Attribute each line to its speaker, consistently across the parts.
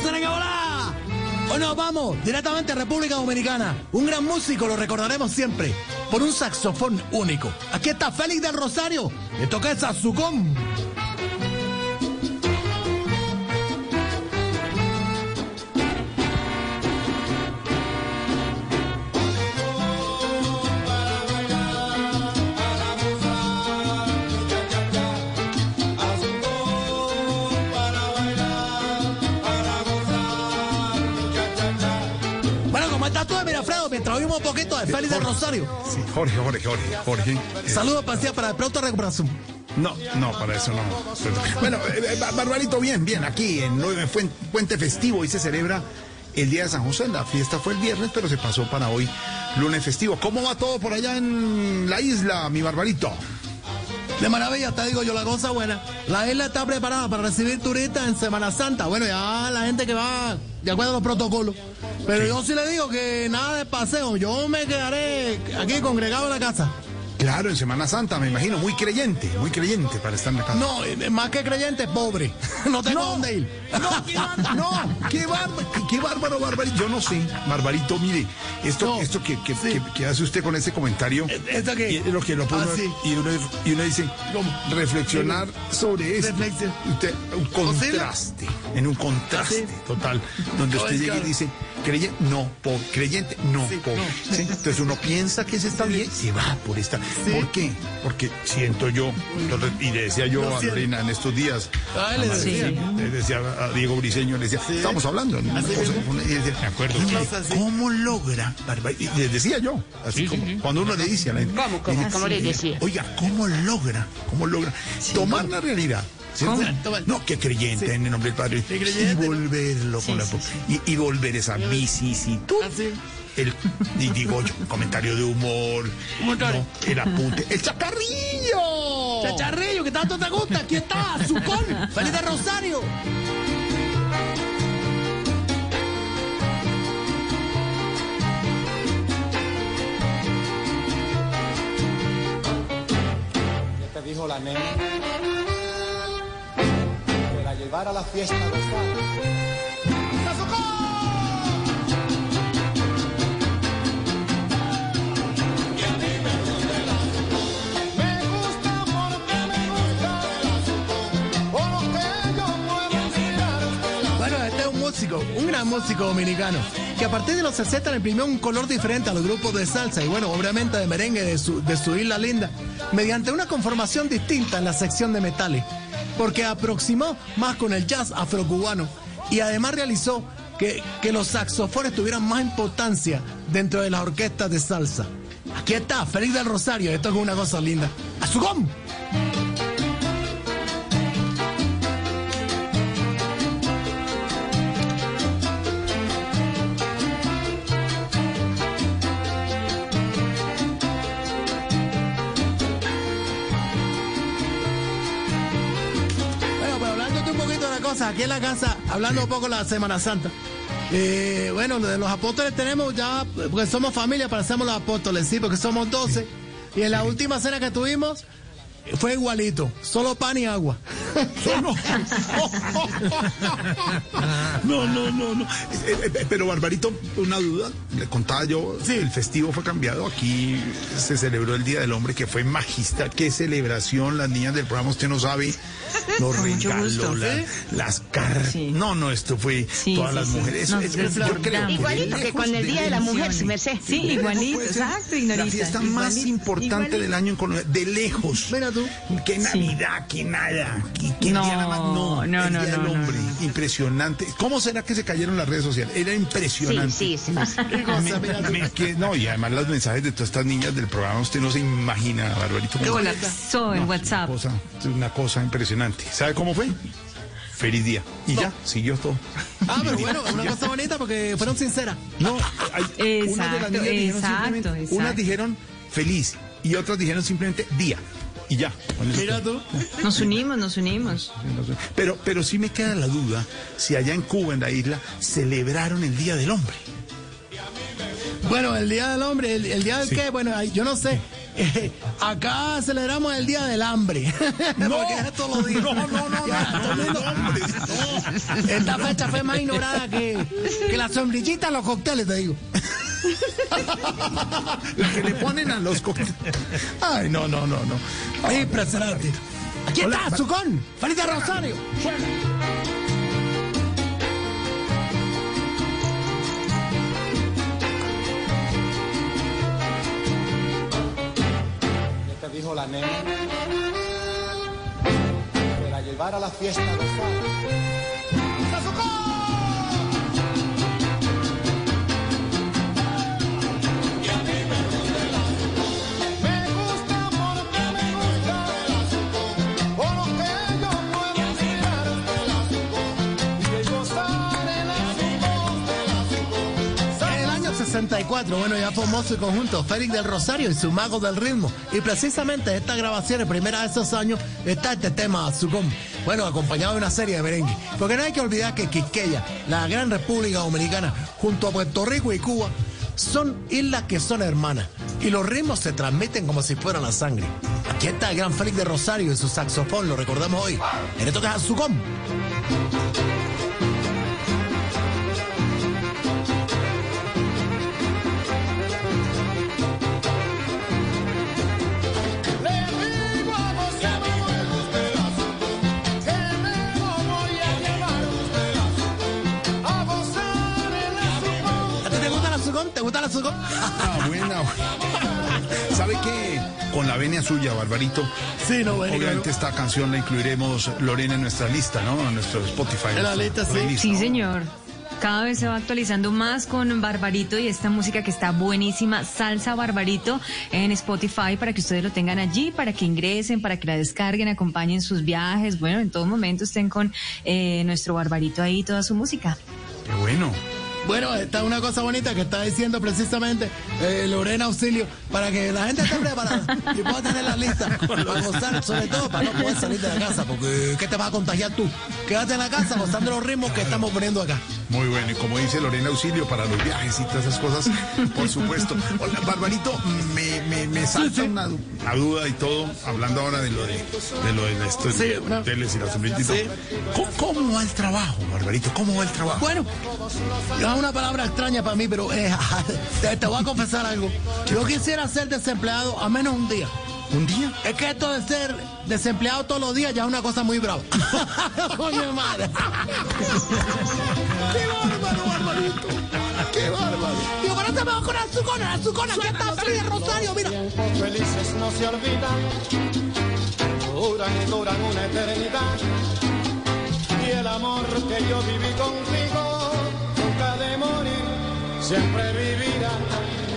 Speaker 1: ¡Hacen hola! Hoy nos vamos directamente a República Dominicana. Un gran músico, lo recordaremos siempre, por un saxofón único. Aquí está Félix del Rosario. Le toca el saxofón. Mirafredo? Mientras oímos un poquito de Félix del Rosario.
Speaker 2: Sí, Jorge, Jorge, Jorge, Jorge. Eh,
Speaker 1: Saludos para ti, para el pronto recuperación.
Speaker 2: No, no, para eso no. Bueno, eh, eh, Barbarito, bien, bien. Aquí en Puente Festivo y se celebra el Día de San José. La fiesta fue el viernes, pero se pasó para hoy, lunes festivo. ¿Cómo va todo por allá en la isla, mi Barbarito?
Speaker 1: De maravilla, te digo yo, la cosa buena. La isla está preparada para recibir turistas en Semana Santa. Bueno, ya la gente que va de acuerdo a los protocolos. Pero yo sí le digo que nada de paseo. Yo me quedaré aquí congregado en la casa.
Speaker 2: Claro, en Semana Santa, me imagino, muy creyente, muy creyente para estar en la casa.
Speaker 1: No, eh, más que creyente, pobre. No tengo dónde ir.
Speaker 2: No, qué bárbaro, no, qué bárbaro, qué, qué bárbaro, Barbarito. Yo no sé, Barbarito, mire, esto,
Speaker 1: No,
Speaker 2: esto que, que,
Speaker 1: sí.
Speaker 2: que- que hace usted con ese comentario.
Speaker 1: ¿Esto qué?
Speaker 2: Y lo que lo pone
Speaker 1: Ah, sí.
Speaker 2: y, uno, y uno dice,
Speaker 1: ¿Cómo?
Speaker 2: reflexionar sobre esto.
Speaker 1: Reflexión.
Speaker 2: Usted, un contraste, en un contraste
Speaker 1: ¿Ah, sí?
Speaker 2: total, donde
Speaker 1: No,
Speaker 2: usted llega y dice, creyente, no, pobre, creyente, no,
Speaker 1: Sí,
Speaker 2: pobre.
Speaker 1: no.
Speaker 2: ¿sí? Entonces uno piensa que se está bien, se va por esta.
Speaker 1: Sí.
Speaker 2: ¿Por qué? Porque siento yo, entonces, y le decía yo
Speaker 1: Lo
Speaker 2: a. Reina en estos días,
Speaker 1: Ah, le decía.
Speaker 2: le decía a Diego Briseño, le decía, estamos hablando una cosa, una- y decía,
Speaker 3: De acuerdo.
Speaker 2: "Oye,
Speaker 1: Cosa así.
Speaker 2: ¿Cómo logra? Barbar-?" Y le decía yo, así como cuando uno le dice a la gente,
Speaker 4: ¿Cómo, cómo,
Speaker 2: dice,
Speaker 4: cómo le decía?
Speaker 2: Oiga, ¿cómo logra? ¿Cómo logra tomar la realidad? No, que creyente en el nombre del Padre. Y volverlo con la y, y volver esa vicisitud.
Speaker 1: Así.
Speaker 2: El, y digo yo, comentario de humor, no, el apunte, el chacarrillo.
Speaker 1: Chacharrillo, que tanto te gusta. Aquí está, Azucón. Félix de Rosario.
Speaker 5: te dijo la nena yo puedo mirar el
Speaker 1: Bueno, este es un músico, un gran músico dominicano, que a partir de los 60 le imprimió un color diferente a los grupos de salsa y bueno, obviamente de merengue de su, de su isla linda, mediante una conformación distinta en la sección de metales, porque aproximó más con el jazz afrocubano y además realizó que, que los saxofones tuvieran más importancia dentro de las orquestas de salsa. Aquí está, Félix del Rosario, esto es una cosa linda. ¡Azugón! Bueno, cosa, aquí en la casa, hablando un poco de la Semana Santa. Eh, bueno, de los apóstoles tenemos ya, porque somos familia, parecemos los apóstoles, sí, porque somos 12. Y en la última cena que tuvimos, fue igualito, solo pan y agua.
Speaker 2: No, no, no, no. Eh, eh, Pero Barbarito, una duda, le contaba yo,
Speaker 1: Sí.
Speaker 2: el festivo fue cambiado, aquí se celebró el Día del Hombre, que fue magistral, qué celebración, las niñas del programa, usted no sabe,
Speaker 4: gusto.
Speaker 2: la- las cartas,
Speaker 4: Sí.
Speaker 2: no, no, esto fue
Speaker 4: Sí,
Speaker 2: todas
Speaker 4: sí,
Speaker 2: las
Speaker 4: sí.
Speaker 2: mujeres,
Speaker 4: Nos
Speaker 2: Eso es- yo creo que
Speaker 4: Igualito que con el Día de la Mujer, merced.
Speaker 6: Sí, igualito, exacto,
Speaker 2: La
Speaker 6: Ignorita.
Speaker 2: fiesta más importante
Speaker 6: igualito.
Speaker 2: del año en Colombia, de lejos.
Speaker 1: Mira tú?
Speaker 2: Qué Navidad, qué nada.
Speaker 3: No,
Speaker 2: día nada más. No,
Speaker 3: no,
Speaker 2: el
Speaker 3: no,
Speaker 2: día
Speaker 3: no,
Speaker 2: del
Speaker 3: no,
Speaker 2: hombre.
Speaker 3: no, no.
Speaker 2: Impresionante. ¿Cómo será que se cayeron las redes sociales? Era
Speaker 3: Sí,
Speaker 2: impresionante.
Speaker 3: sí, sí.
Speaker 2: Que- no, y además los mensajes de todas estas niñas del programa, usted no se imagina, Barbarito.
Speaker 1: Qué
Speaker 2: cómo-
Speaker 3: Colapsó en WhatsApp.
Speaker 2: cosa, una cosa impresionante. ¿Sabe cómo fue? Feliz día. Y ya, siguió todo.
Speaker 1: Ah, pero bueno, una cosa bonita porque fueron sinceras.
Speaker 2: No, hay,
Speaker 3: Exacto,
Speaker 2: unas de las niñas dijeron
Speaker 3: exacto,
Speaker 2: simplemente,
Speaker 3: exacto.
Speaker 2: unas dijeron feliz y otras dijeron simplemente día. Y ya.
Speaker 1: Mira tú.
Speaker 3: Nos unimos, nos unimos.
Speaker 2: Pero, pero sí me queda la duda si allá en Cuba, en la isla, celebraron el Día del Hombre.
Speaker 1: Bueno, el Día del Hombre, el, el Día del
Speaker 2: Sí.
Speaker 1: qué, bueno, yo no sé. Eh, acá celebramos el Día del Hambre. Porque es todos los días.
Speaker 2: No, no, no, no, no,
Speaker 1: todo el mundo-
Speaker 2: hombre,
Speaker 1: Esta fecha fue más ignorada que, que la sombrillita en los cócteles, te digo.
Speaker 2: La que le ponen a los cócteles. Ay, no, no, no, no.
Speaker 1: Impresionante. Aquí
Speaker 2: Hola,
Speaker 1: está, Zucón. Feliz de Rosario.
Speaker 5: ¿Qué te dijo la nena? Que la llevara a la fiesta de
Speaker 1: 64, bueno, ya formó su conjunto Félix del Rosario y su Mago del Ritmo. Y precisamente esta grabación, primera de esos años, está este tema, Azucón. Bueno, acompañado de una serie de merengue. Porque no hay que olvidar que Quisqueya, la gran República Dominicana, junto a Puerto Rico y Cuba, son islas que son hermanas. Y los ritmos se transmiten como si fueran la sangre. Aquí está el gran Félix de Rosario y su saxofón, lo recordamos hoy. En esto que es.
Speaker 2: Ah, buena. ¿Sabe qué? Con la venia suya, Barbarito.
Speaker 1: Sí, no, bueno,
Speaker 2: Obviamente esta canción la incluiremos, Lorena, en nuestra lista, ¿no? En nuestro Spotify.
Speaker 1: En la lista, sí.
Speaker 2: playlist,
Speaker 3: Sí,
Speaker 2: ¿no?
Speaker 3: señor. Cada vez se va actualizando más con Barbarito y esta música que está buenísima, Salsa Barbarito, en Spotify para que ustedes lo tengan allí, para que ingresen, para que la descarguen, acompañen sus viajes. Bueno, en todo momento estén con eh, nuestro Barbarito ahí, toda su música.
Speaker 2: Qué bueno.
Speaker 1: Bueno, está una cosa bonita que está diciendo precisamente eh, Lorena Auxilio para que la gente esté preparada y pueda tener la lista para gozar, sobre todo para no poder salir de la casa, porque ¿qué te vas a contagiar tú? Quédate en la casa gozando los ritmos que estamos poniendo acá.
Speaker 2: Muy bueno. Y como dice Lorena Auxilio, para los viajes y todas esas cosas, por supuesto. Hola, Barbarito, me, me, me salta Una, una duda y todo, hablando ahora de lo de, de lo de esto,
Speaker 1: Sí,
Speaker 2: hoteles y la sombrita y todo.
Speaker 1: Sí.
Speaker 2: ¿Cómo, cómo va el trabajo, Barbarito? ¿Cómo va el trabajo?
Speaker 1: Bueno, es una palabra extraña para mí, pero eh, te, te voy a confesar algo. Yo quisiera ser desempleado a menos un día.
Speaker 2: ¿Un día?
Speaker 1: Es que esto de ser desempleado todos los días ya es una cosa muy brava. Coño madre. ¡Qué bárbaro, barbarito! ¡Qué bárbaro! Digo, pero te veo con azucona, azucona, aquí está Feliz Rosario, mira.
Speaker 5: Tiempos felices no se olvidan, duran y duran una eternidad. Y el amor que yo viví contigo, nunca de morir, siempre vivirá.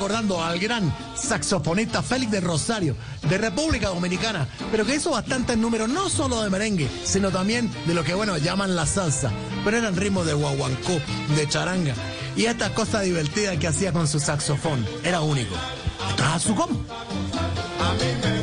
Speaker 1: Recordando al gran saxofonista Félix de Rosario, de República Dominicana, pero que hizo bastantes números, no solo de merengue, sino también de lo que, bueno, llaman la salsa, pero eran ritmos de guaguancó, de charanga, y esta cosa divertida que hacía con su saxofón, era único.
Speaker 5: A me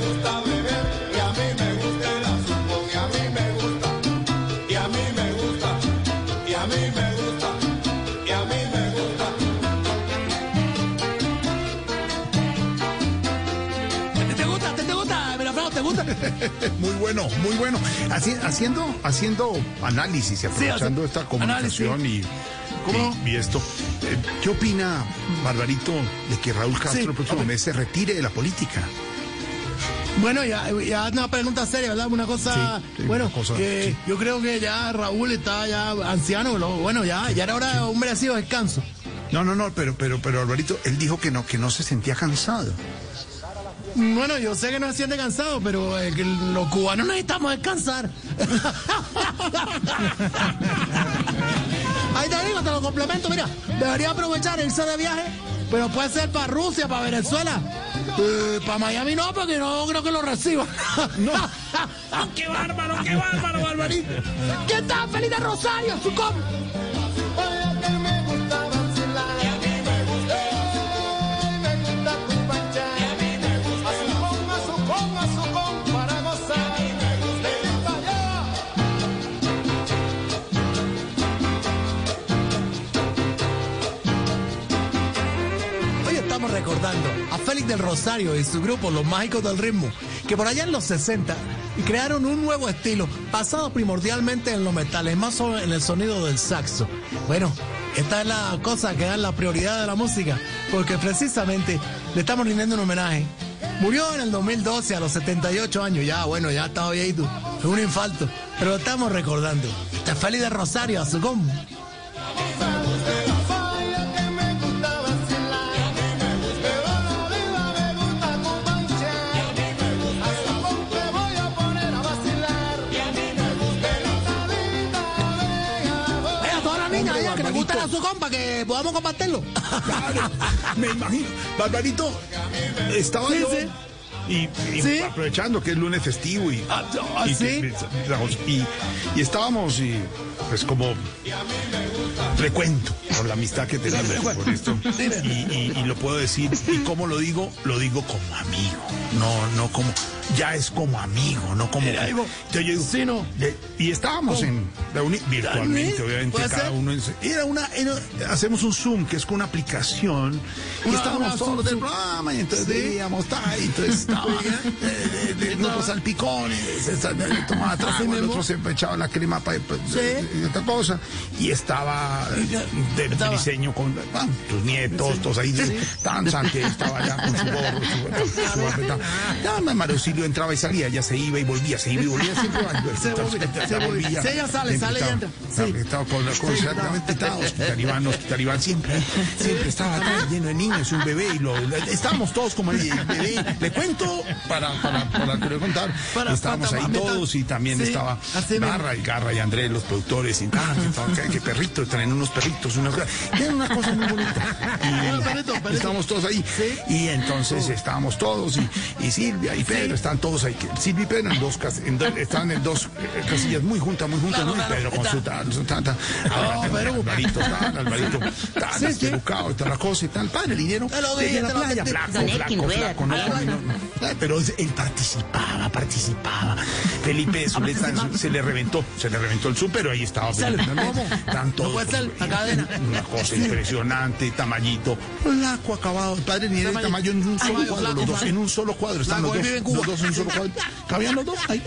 Speaker 2: Muy bueno, muy bueno. Haci- haciendo, haciendo análisis y aprovechando
Speaker 1: hace-
Speaker 2: esta comunicación y, y, y esto, eh, ¿qué opina Barbarito de que Raúl Castro
Speaker 1: Sí,
Speaker 2: el próximo mes se retire de la política?
Speaker 1: Bueno, ya, ya una pregunta seria, ¿verdad? Una cosa,
Speaker 2: Sí, sí,
Speaker 1: bueno,
Speaker 2: una cosa,
Speaker 1: que
Speaker 2: sí.
Speaker 1: yo creo que ya Raúl está ya anciano, lo- bueno, ya, ya era hora de un merecido descanso.
Speaker 2: No, no, no, pero, pero, pero Alvarito, él dijo que no, que no se sentía cansado.
Speaker 1: Bueno, yo sé que no se siente cansado, pero eh, los cubanos necesitamos descansar. Ahí te digo, te lo complemento, mira, debería aprovechar irse de viaje, pero puede ser para Rusia, para Venezuela. Eh, para Miami no, porque no creo que lo reciban. No. ¡Qué bárbaro, qué bárbaro, Barbarito! ¿Qué tal, feliz de Rosario, su com? Recordando a Félix del Rosario y su grupo Los Mágicos del Ritmo, que por allá en los 60 crearon un nuevo estilo basado primordialmente en los metales, más en el sonido del saxo. Bueno, esta es la cosa que da la prioridad de la música, porque precisamente le estamos rindiendo un homenaje. Murió en el 2012 a los 78 años, ya bueno, ya estaba viejito, fue un infarto, pero lo estamos recordando. Este es Félix del Rosario, a su combo. Allá que les gusta la su compa, que podamos compartirlo.
Speaker 2: Claro, me imagino. Barbarito, estaba yo.
Speaker 1: sí.
Speaker 2: Y, y
Speaker 1: Sí.
Speaker 2: aprovechando que es lunes festivo y,
Speaker 1: Ah, ah,
Speaker 2: y,
Speaker 1: ¿sí?
Speaker 2: y, y estábamos y pues como frecuento por la amistad que tenemos por esto y lo puedo decir y como lo digo lo digo como amigo no no como ya es como amigo no como
Speaker 1: Ivo,
Speaker 2: Yo digo,
Speaker 1: sí, no.
Speaker 2: de- y estábamos en reuni- virtualmente obviamente
Speaker 1: ¿Puede
Speaker 2: cada
Speaker 1: ser?
Speaker 2: uno en su- era una era- hacemos un zoom que es con una aplicación y
Speaker 1: Una-
Speaker 2: estábamos
Speaker 1: una
Speaker 2: todos del programa y entonces
Speaker 1: Sí.
Speaker 2: veíamos ta, y entonces estaba eh, de, de, grupos salpicones tomaba trago el otro se echaba la crema para y otra cosa y estaba de,
Speaker 1: Estaba.
Speaker 2: diseño con ah, tus nietos todos ahí tan Santi estaba allá con su gorro su, su apretado. ya Marocilio entraba y salía ya se iba y volvía se iba y volvía siempre
Speaker 1: Se volvía, se volvía. Sí, ella sale, sale y entra. Sí.
Speaker 2: estaba con cosa exactamente estaba Hospital Iván Hospital Iván siempre siempre estaba tan lleno de niños un bebé y lo estábamos todos como el bebé le cuento para para para que le contar
Speaker 1: Para-
Speaker 2: estábamos ahí todos y también estaba. Garra y Garra y Andrés los productores y que, perritos traen unos perritos una era una cosa muy bonita
Speaker 1: Bueno,
Speaker 2: y
Speaker 1: perrito, perrito.
Speaker 2: estábamos todos ahí y entonces estábamos todos y, y Silvia y Pedro están todos ahí. Y Pedro en dos en dos- están en dos eh, casillas muy juntas muy juntas
Speaker 1: Claro,
Speaker 2: ¿no? y
Speaker 1: claro,
Speaker 2: Pedro con
Speaker 1: está.
Speaker 2: su su tanta
Speaker 1: Pedro.
Speaker 2: Alvarito tal Alvarito tal
Speaker 1: Sí,
Speaker 2: pelucado la cosa y tal. Padre el dinero
Speaker 1: lo
Speaker 2: la playa. no, no, no, no. pero él participaba participaba. Felipe Zuleta se le reventó se le reventó el pero ahí estaba
Speaker 1: No cadena.
Speaker 2: una cosa impresionante, Tamañito, flaco acabado, el padre ni era de Tamayo en un solo cuadro, los dos, en un solo cuadro, están los dos, dos en un solo cuadro, cabían los dos, ahí,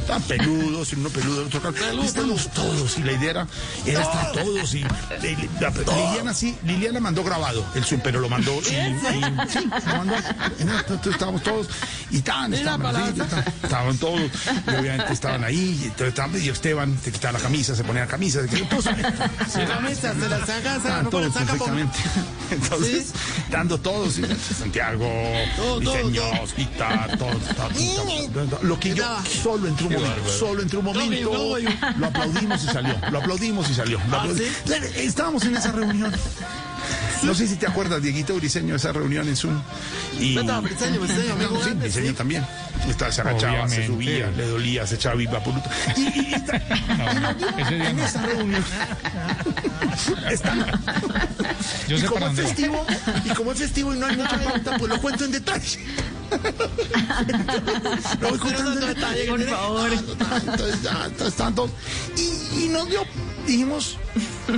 Speaker 2: estaban peludos, uno peludo, el otro calvo, y estamos todos, y la idea era, era estar todos, y y- y- la- Liliana sí, Liliana mandó grabado el Zoom, pero lo mandó, y, y- sí, lo mandó, y entonces estábamos todos, y tan, estaban así, ta- estaban todos, y obviamente estaban ahí, y, entonces estaban- y Esteban se quitaba la camisa, se ponía la camisa, se quitaba, todos,
Speaker 1: Se camisa, se la saca, se la
Speaker 2: Estaban
Speaker 1: no
Speaker 2: todos
Speaker 1: saca por-
Speaker 2: perfectamente. Entonces, dando todos, ¿sí? Santiago,
Speaker 1: Todo,
Speaker 2: diseños, todo, todo, todo, todo. Lo que yo
Speaker 1: Estaba.
Speaker 2: solo entró un momento, solo entró un momento, lo aplaudimos y salió, lo aplaudimos y salió.
Speaker 1: Ah,
Speaker 2: aplaudi- Estábamos en esa reunión. No sé si te acuerdas, Dieguito Briseño, esa reunión en Zoom. Y...
Speaker 1: Briseño, Briseño, amigo
Speaker 2: Sí, Briseño también. Estaba, se agachaba, se subía, le dolía, se echaba viva por Y, y-
Speaker 6: día
Speaker 2: en
Speaker 6: no.
Speaker 2: esa reunión. Está-
Speaker 6: Yo
Speaker 2: y como es festivo, y como es festivo y no hay mucha pauta, pues lo cuento en detalle. lo voy contando en detalle.
Speaker 3: Por favor.
Speaker 2: Entonces, entonces todos. Y, y nos dio, dijimos,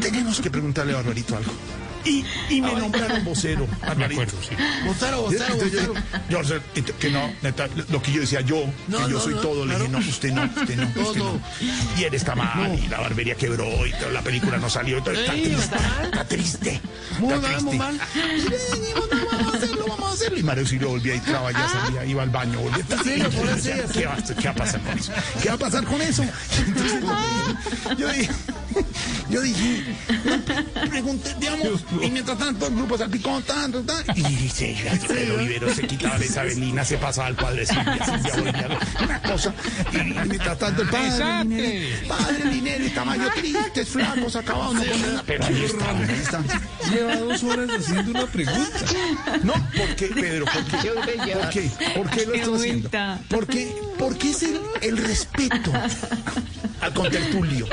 Speaker 2: tenemos que preguntarle a Barbarito algo. Y, y me nombraron vocero, Barbarito.
Speaker 6: acuerdo, sí.
Speaker 1: Vocero, vocero,
Speaker 2: yo,
Speaker 1: vocero.
Speaker 2: yo, o sea, ent- que no, neta, lo que yo decía yo,
Speaker 1: No,
Speaker 2: que yo
Speaker 1: no,
Speaker 2: soy
Speaker 1: no,
Speaker 2: todo, le dije, no, usted no, usted no, usted no. Y él está mal, y la barbería quebró, y la película no salió, y todo, está triste,
Speaker 1: está
Speaker 2: triste.
Speaker 1: Muy mal, muy mal.
Speaker 2: Vamos a hacerlo, vamos a hacerlo. Y Mario Silvio volvía y traba, ya salía, iba al baño, volvía.
Speaker 1: Sí, sí,
Speaker 2: ¿Qué,
Speaker 1: sí.
Speaker 2: va, ¿Qué va a pasar con eso? ¿Qué va a pasar con eso? Entonces, yo dije, yo dije, no, pregunté, digamos, y mientras tanto el grupo salpicón, tanto, tanto, y se Pedro Vivero se quitaba la Isabelina, se pasaba al padre Silvia, Silvia volvía, una cosa, y mientras tanto el padre. Linero, padre Linero, estaba yo triste, flacos, acabados, no con nada, pero ahí está, ahí está.
Speaker 4: Lleva dos horas haciendo una pregunta.
Speaker 2: No, ¿por qué, Pedro? ¿Por qué? ¿Por qué? ¿Por qué lo estás haciendo? ¿Por qué? Porque es el, el respeto al contertulio.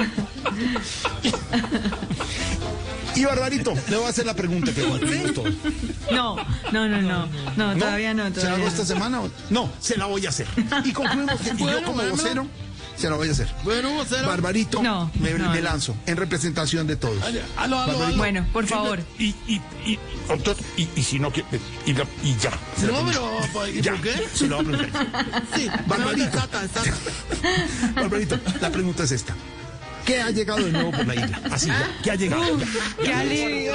Speaker 2: Y Barbarito, le voy a hacer la pregunta que todos.
Speaker 3: No, no, no, no, no, todavía no,
Speaker 2: ¿Se la
Speaker 3: todavía
Speaker 2: hago
Speaker 3: no.
Speaker 2: esta semana? No, se la voy a hacer. Y concluimos que y yo como
Speaker 1: bueno.
Speaker 2: vocero, se la voy a hacer.
Speaker 1: Bueno, vocero.
Speaker 2: Barbarito,
Speaker 3: No,
Speaker 2: me,
Speaker 3: no,
Speaker 2: me
Speaker 3: no.
Speaker 2: lanzo en representación de todos.
Speaker 1: Aló, aló, aló.
Speaker 3: Bueno, por favor.
Speaker 2: Y, y, y, doctor, y, y si no, que, y, la- y ya. se la
Speaker 1: No, pero, pues, ¿y
Speaker 2: Ya,
Speaker 1: por qué?
Speaker 2: Se lo voy a preguntar.
Speaker 1: Sí,
Speaker 2: Barbarito. Barbarito, la pregunta es esta. ¿Qué ha llegado de nuevo por la isla? Así, ya. ¿qué ha llegado?
Speaker 3: ¡Qué alivio!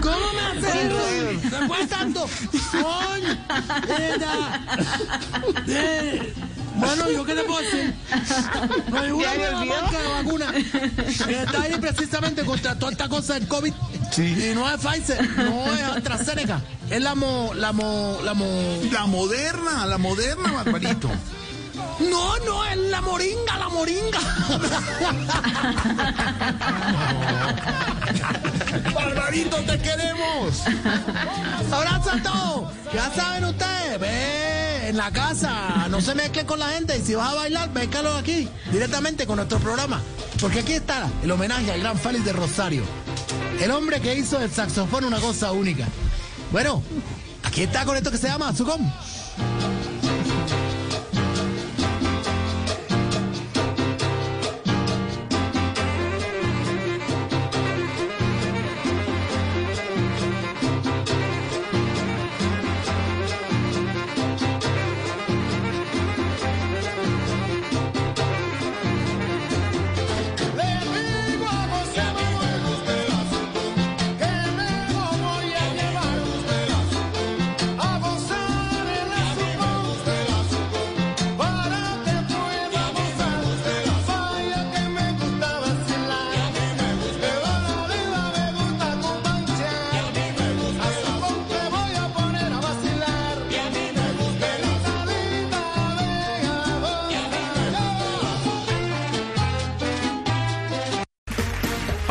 Speaker 1: ¿Cómo me haces eso? ¿Se fue tanto? ¡Coño! ¡Ella! Bueno, ¿yo qué te puedo decir? No hay una nueva marca de vacuna que está ahí precisamente contra toda esta cosa del COVID.
Speaker 2: Sí.
Speaker 1: Y no es Pfizer, no es AstraZeneca. Es la mo... la mo... la mo...
Speaker 2: La moderna, la moderna, Barbarito.
Speaker 1: No, no, es la moringa, la moringa.
Speaker 2: Barbarito, te queremos.
Speaker 1: Abrazo a todos. Ya saben ustedes, ve en la casa, no se mezcle con la gente y si vas a bailar, mézcalo aquí, directamente con nuestro programa. Porque aquí está el homenaje al gran Félix de Rosario. El hombre que hizo del saxofón una cosa única. Bueno, aquí está con esto que se llama Azugón.